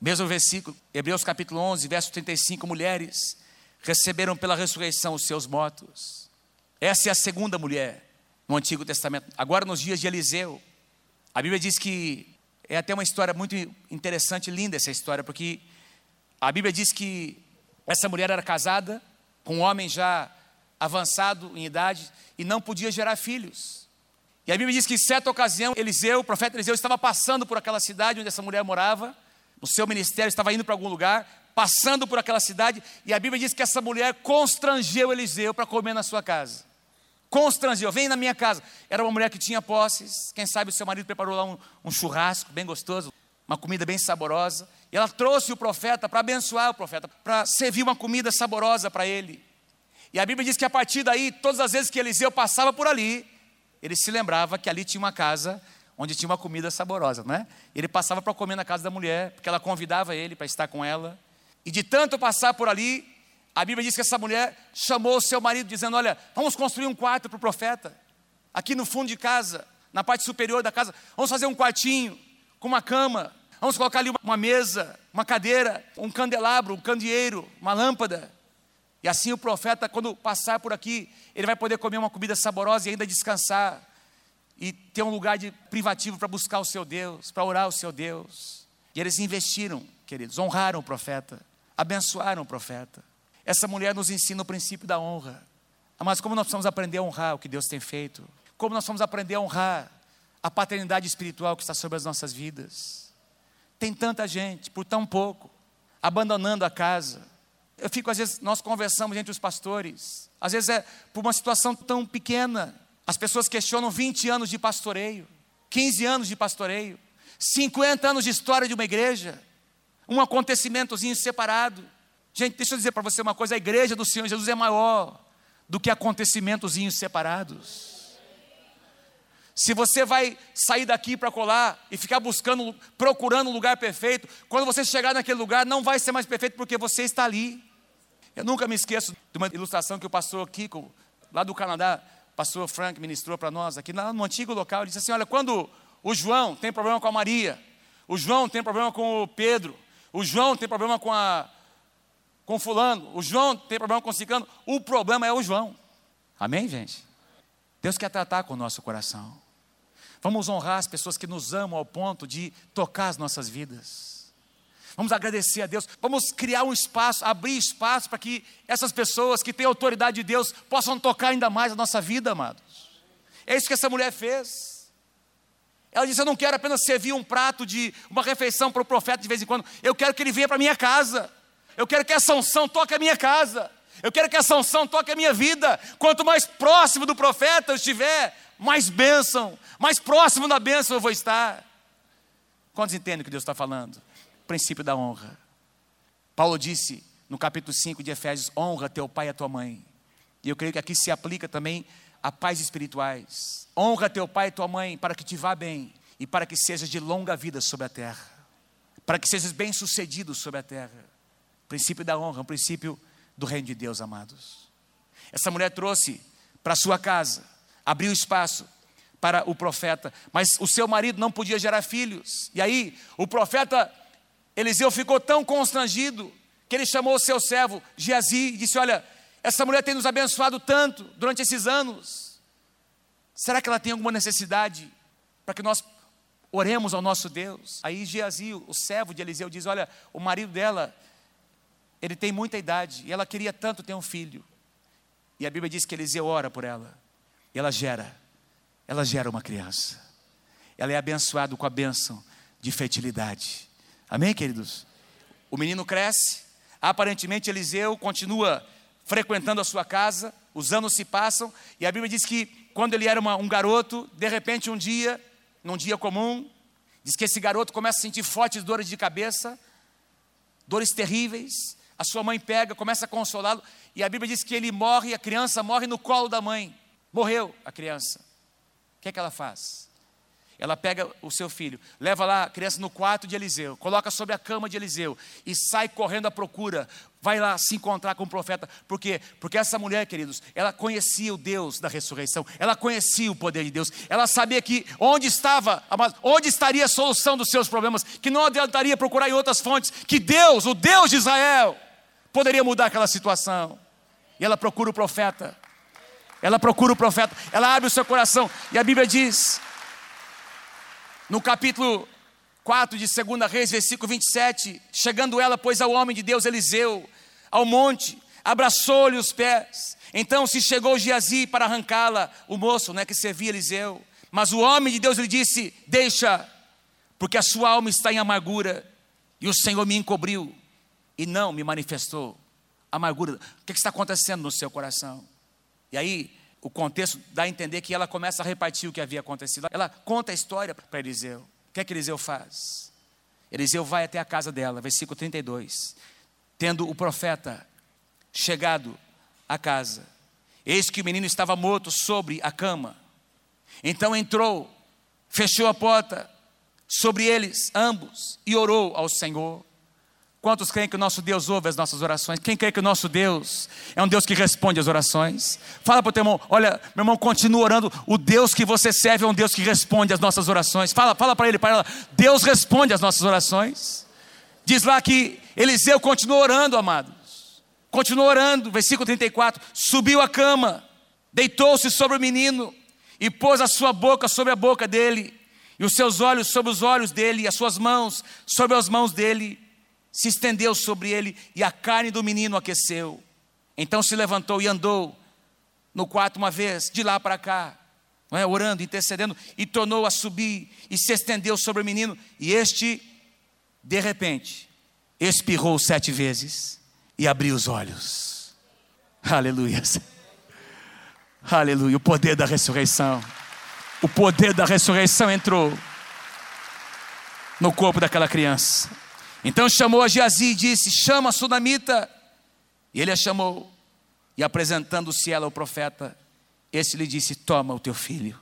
mesmo versículo, Hebreus capítulo 11, verso 35, mulheres receberam pela ressurreição os seus mortos. Essa é a segunda mulher no Antigo Testamento. Agora nos dias de Eliseu, a Bíblia diz que é até uma história muito interessante, linda essa história, porque a Bíblia diz que essa mulher era casada com um homem já avançado em idade e não podia gerar filhos. E a Bíblia diz que em certa ocasião, Eliseu, o profeta Eliseu, estava passando por aquela cidade onde essa mulher morava, no seu ministério, estava indo para algum lugar, passando por aquela cidade, e a Bíblia diz que essa mulher constrangeu Eliseu para comer na sua casa. Constrangeu, vem na minha casa. Era uma mulher que tinha posses, quem sabe o seu marido preparou lá um, um churrasco bem gostoso, uma comida bem saborosa, e ela trouxe o profeta para abençoar o profeta, para servir uma comida saborosa para ele. E a Bíblia diz que a partir daí, todas as vezes que Eliseu passava por ali, ele se lembrava que ali tinha uma casa onde tinha uma comida saborosa, não é? Ele passava para comer na casa da mulher, porque ela convidava ele para estar com ela. E de tanto passar por ali, a Bíblia diz que essa mulher chamou o seu marido, dizendo: Olha, vamos construir um quarto para o profeta, aqui no fundo de casa, na parte superior da casa. Vamos fazer um quartinho, com uma cama. Vamos colocar ali uma mesa, uma cadeira, um candelabro, um candeeiro, uma lâmpada. E assim o profeta, quando passar por aqui, ele vai poder comer uma comida saborosa e ainda descansar e ter um lugar de privativo para buscar o seu Deus, para orar o seu Deus. E eles investiram, queridos, honraram o profeta, abençoaram o profeta. Essa mulher nos ensina o princípio da honra. Mas como nós precisamos aprender a honrar o que Deus tem feito? Como nós vamos aprender a honrar a paternidade espiritual que está sobre as nossas vidas? Tem tanta gente, por tão pouco, abandonando a casa. Eu fico, às vezes, nós conversamos entre os pastores, às vezes é por uma situação tão pequena, as pessoas questionam 20 anos de pastoreio, 15 anos de pastoreio, 50 anos de história de uma igreja, um acontecimentozinho separado. Gente, deixa eu dizer para você uma coisa: a igreja do Senhor Jesus é maior do que acontecimentozinhos separados. Se você vai sair daqui para colar e ficar buscando, procurando um lugar perfeito, quando você chegar naquele lugar, não vai ser mais perfeito porque você está ali. Eu nunca me esqueço de uma ilustração que o pastor Kiko, lá do Canadá, pastor Frank ministrou para nós aqui no antigo local, ele disse assim: olha, quando o João tem problema com a Maria, o João tem problema com o Pedro, o João tem problema com a com fulano, o João tem problema com o ciclano, o problema é o João. Amém, gente? Deus quer tratar com o nosso coração. Vamos honrar as pessoas que nos amam ao ponto de tocar as nossas vidas. Vamos agradecer a Deus. Vamos criar um espaço, abrir espaço para que essas pessoas que têm autoridade de Deus possam tocar ainda mais a nossa vida, amados. É isso que essa mulher fez. Ela disse: Eu não quero apenas servir um prato de uma refeição para o profeta de vez em quando. Eu quero que ele venha para a minha casa. Eu quero que essa unção toque a minha casa. Eu quero que essa unção toque a minha vida. Quanto mais próximo do profeta eu estiver, mais bênção, mais próximo da bênção eu vou estar. Quantos entendem o que Deus está falando? Princípio da honra. Paulo disse no capítulo 5 de Efésios: honra teu pai e a tua mãe. E eu creio que aqui se aplica também a pais espirituais. Honra teu pai e tua mãe para que te vá bem e para que sejas de longa vida sobre a terra. Para que sejas bem sucedido sobre a terra. princípio da honra, um princípio do reino de Deus, amados. Essa mulher trouxe para sua casa, abriu espaço para o profeta, mas o seu marido não podia gerar filhos. E aí o profeta Eliseu ficou tão constrangido que ele chamou o seu servo Geazi e disse: Olha, essa mulher tem nos abençoado tanto durante esses anos. Será que ela tem alguma necessidade para que nós oremos ao nosso Deus? Aí Geazi, o servo de Eliseu, diz: Olha, o marido dela, ele tem muita idade e ela queria tanto ter um filho. E a Bíblia diz que Eliseu ora por ela. E ela gera, ela gera uma criança. Ela é abençoada com a bênção de fertilidade. Amém, queridos? O menino cresce, aparentemente Eliseu continua frequentando a sua casa, os anos se passam, e a Bíblia diz que quando ele era uma, um garoto, de repente um dia, num dia comum, diz que esse garoto começa a sentir fortes dores de cabeça, dores terríveis, a sua mãe pega, começa a consolá-lo, e a Bíblia diz que ele morre, a criança morre no colo da mãe. Morreu a criança. O que é que ela faz? Ela pega o seu filho, leva lá a criança no quarto de Eliseu, coloca sobre a cama de Eliseu e sai correndo à procura. Vai lá se encontrar com o profeta. Por quê? Porque essa mulher, queridos, ela conhecia o Deus da ressurreição, ela conhecia o poder de Deus, ela sabia que onde estava, onde estaria a solução dos seus problemas, que não adiantaria procurar em outras fontes, que Deus, o Deus de Israel, poderia mudar aquela situação. E ela procura o profeta. Ela procura o profeta, ela abre o seu coração, e a Bíblia diz no capítulo 4 de 2 Reis, versículo 27, chegando ela, pois, ao homem de Deus Eliseu, ao monte, abraçou-lhe os pés. Então se chegou Geazi para arrancá-la, o moço né, que servia Eliseu. Mas o homem de Deus lhe disse: Deixa, porque a sua alma está em amargura, e o Senhor me encobriu e não me manifestou amargura. O que está acontecendo no seu coração? E aí, o contexto dá a entender que ela começa a repartir o que havia acontecido. Ela conta a história para Eliseu. O que é que Eliseu faz? Eliseu vai até a casa dela, versículo 32. Tendo o profeta chegado à casa, eis que o menino estava morto sobre a cama. Então entrou, fechou a porta sobre eles, ambos, e orou ao Senhor. Quantos creem que o nosso Deus ouve as nossas orações? Quem crê que o nosso Deus é um Deus que responde às orações? Fala para o teu irmão, olha, meu irmão, continua orando. O Deus que você serve é um Deus que responde às nossas orações. Fala, fala para ele, para ela, Deus responde às nossas orações. Diz lá que Eliseu continuou orando, amados. Continuou orando, versículo 34. Subiu a cama, deitou-se sobre o menino e pôs a sua boca sobre a boca dele, e os seus olhos sobre os olhos dele, e as suas mãos sobre as mãos dele se estendeu sobre ele e a carne do menino aqueceu. Então se levantou e andou no quarto uma vez, de lá para cá, é? orando, intercedendo, e tornou a subir e se estendeu sobre o menino. E este, de repente, espirrou sete vezes e abriu os olhos. Aleluia. Aleluia. O poder da ressurreição. O poder da ressurreição entrou no corpo daquela criança. Então chamou a Geazi e disse: Chama a Sunamita. E ele a chamou. E apresentando-se ela ao profeta, este lhe disse: Toma o teu filho.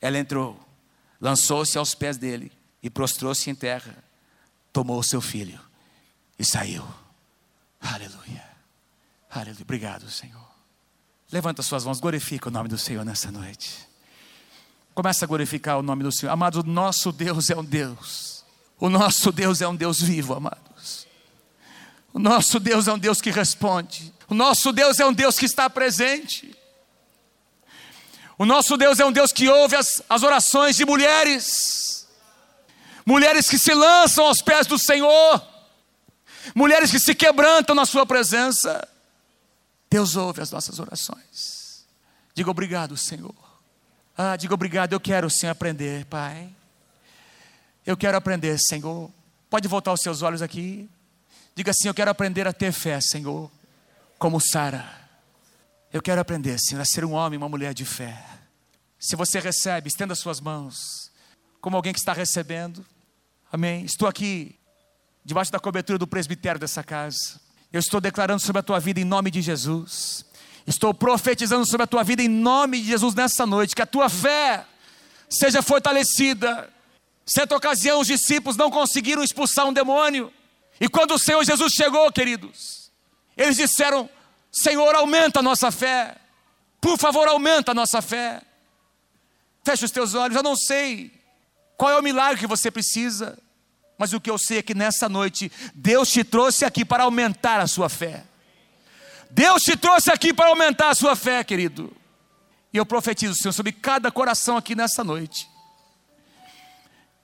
Ela entrou, lançou-se aos pés dele e prostrou-se em terra, tomou o seu filho e saiu. Aleluia. Aleluia. Obrigado, Senhor. Levanta suas mãos, glorifica o nome do Senhor nessa noite. Começa a glorificar o nome do Senhor. Amado, nosso Deus é um Deus o nosso Deus é um Deus vivo, amados. O nosso Deus é um Deus que responde. O nosso Deus é um Deus que está presente. O nosso Deus é um Deus que ouve as, as orações de mulheres, mulheres que se lançam aos pés do Senhor, mulheres que se quebrantam na Sua presença. Deus ouve as nossas orações. Diga obrigado, Senhor. Ah, diga obrigado, eu quero sim aprender, Pai. Eu quero aprender, Senhor. Pode voltar os seus olhos aqui. Diga assim: Eu quero aprender a ter fé, Senhor, como Sara. Eu quero aprender, Senhor, a ser um homem, uma mulher de fé. Se você recebe, estenda suas mãos, como alguém que está recebendo. Amém. Estou aqui, debaixo da cobertura do presbitério dessa casa. Eu estou declarando sobre a tua vida em nome de Jesus. Estou profetizando sobre a tua vida em nome de Jesus nessa noite. Que a tua fé seja fortalecida Certa ocasião, os discípulos não conseguiram expulsar um demônio. E quando o Senhor Jesus chegou, queridos, eles disseram: Senhor, aumenta a nossa fé. Por favor, aumenta a nossa fé. Feche os teus olhos. Eu não sei qual é o milagre que você precisa, mas o que eu sei é que nessa noite Deus te trouxe aqui para aumentar a sua fé. Deus te trouxe aqui para aumentar a sua fé, querido. E eu profetizo, Senhor, sobre cada coração aqui nessa noite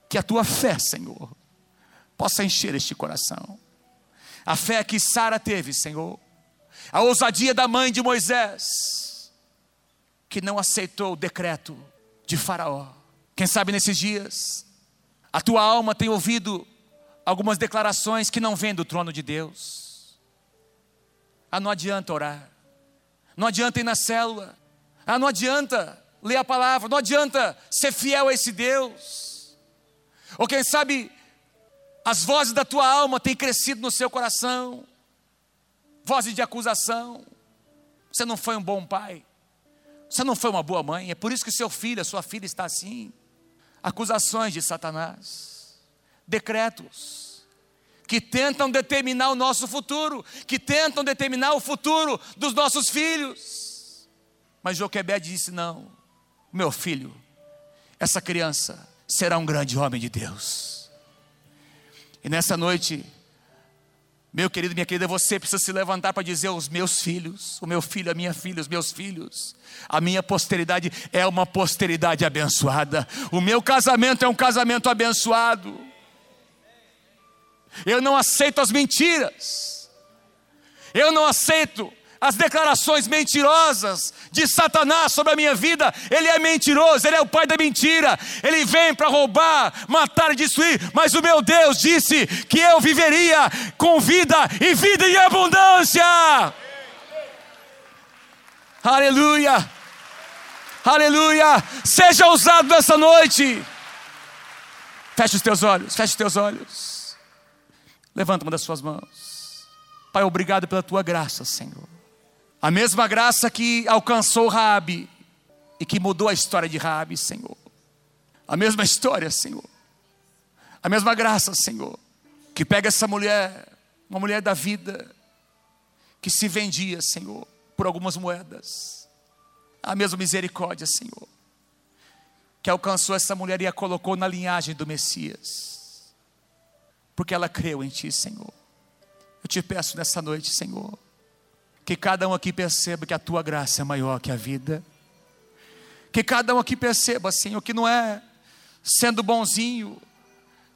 que a tua fé, Senhor, possa encher este coração. A fé que Sara teve, Senhor, a ousadia da mãe de Moisés, que não aceitou o decreto de Faraó. Quem sabe nesses dias, a tua alma tem ouvido algumas declarações que não vêm do trono de Deus. Ah, não adianta orar, não adianta ir na célula, ah, não adianta ler a palavra, não adianta ser fiel a esse Deus. Ou quem sabe as vozes da tua alma têm crescido no seu coração, vozes de acusação. Você não foi um bom pai, você não foi uma boa mãe, é por isso que seu filho, a sua filha está assim. Acusações de Satanás, decretos que tentam determinar o nosso futuro, que tentam determinar o futuro dos nossos filhos. Mas Joquebed disse: Não, meu filho, essa criança será um grande homem de Deus. E nessa noite, meu querido, minha querida, você precisa se levantar para dizer aos meus filhos, o meu filho, a minha filha, os meus filhos, a minha posteridade é uma posteridade abençoada, o meu casamento é um casamento abençoado. Eu não aceito as mentiras, eu não aceito as declarações mentirosas de Satanás sobre a minha vida. Ele é mentiroso, ele é o pai da mentira. Ele vem para roubar, matar e destruir. Mas o meu Deus disse que eu viveria com vida e vida em abundância. Aleluia, aleluia. Seja ousado nessa noite. Feche os teus olhos, feche os teus olhos. Levanta uma das suas mãos. Pai, obrigado pela tua graça, Senhor. A mesma graça que alcançou Raabe e que mudou a história de Raabe, Senhor. A mesma história, Senhor. A mesma graça, Senhor, que pega essa mulher, uma mulher da vida, que se vendia, Senhor, por algumas moedas. A mesma misericórdia, Senhor, que alcançou essa mulher e a colocou na linhagem do Messias, porque ela creu em Ti, Senhor. Eu te peço nessa noite, Senhor, que cada um aqui perceba que a Tua graça é maior que a vida, que cada um aqui perceba, Senhor, que não é sendo bonzinho,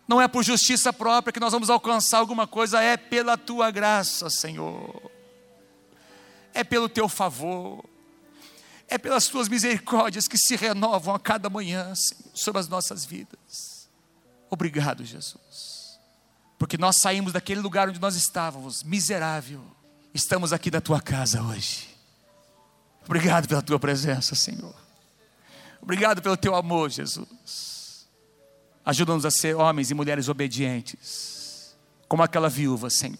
não é por justiça própria que nós vamos alcançar alguma coisa, é pela tua graça, Senhor. É pelo teu favor. É pelas tuas misericórdias que se renovam a cada manhã, Senhor, sobre as nossas vidas. Obrigado, Jesus. Porque nós saímos daquele lugar onde nós estávamos, miserável. Estamos aqui na tua casa hoje. Obrigado pela tua presença, Senhor. Obrigado pelo teu amor, Jesus. Ajuda-nos a ser homens e mulheres obedientes, como aquela viúva, Senhor,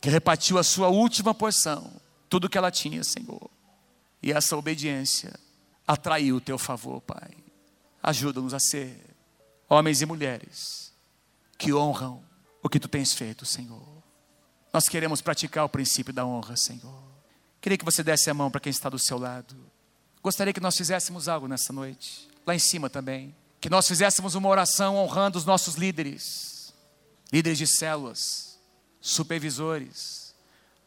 que repartiu a sua última porção, tudo que ela tinha, Senhor. E essa obediência atraiu o teu favor, Pai. Ajuda-nos a ser homens e mulheres que honram o que tu tens feito, Senhor. Nós queremos praticar o princípio da honra, Senhor. Queria que você desse a mão para quem está do seu lado. Gostaria que nós fizéssemos algo nessa noite, lá em cima também que nós fizéssemos uma oração honrando os nossos líderes, líderes de células, supervisores,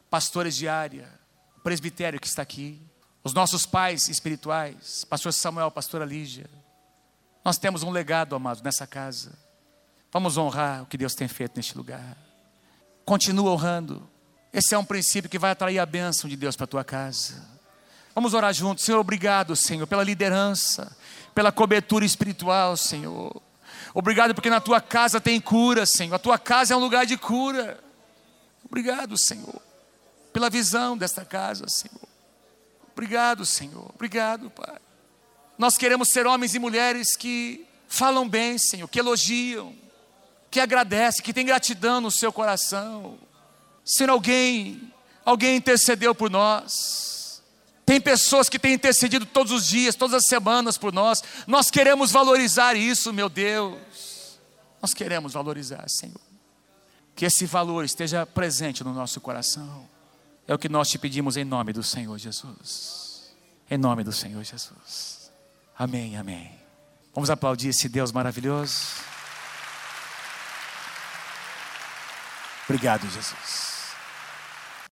pastores de área, o presbitério que está aqui, os nossos pais espirituais, pastor Samuel, pastora Lígia. Nós temos um legado, amado, nessa casa. Vamos honrar o que Deus tem feito neste lugar. Continua honrando. Esse é um princípio que vai atrair a bênção de Deus para a tua casa. Vamos orar juntos. Senhor, obrigado, Senhor, pela liderança pela cobertura espiritual, Senhor. Obrigado porque na tua casa tem cura, Senhor. A tua casa é um lugar de cura. Obrigado, Senhor, pela visão desta casa, Senhor. Obrigado, Senhor. Obrigado, Pai. Nós queremos ser homens e mulheres que falam bem, Senhor, que elogiam, que agradecem, que têm gratidão no seu coração. Senhor, alguém, alguém intercedeu por nós tem pessoas que têm intercedido todos os dias, todas as semanas por nós. Nós queremos valorizar isso, meu Deus. Nós queremos valorizar, Senhor. Que esse valor esteja presente no nosso coração. É o que nós te pedimos em nome do Senhor Jesus. Em nome do Senhor Jesus. Amém, amém. Vamos aplaudir esse Deus maravilhoso. Obrigado, Jesus.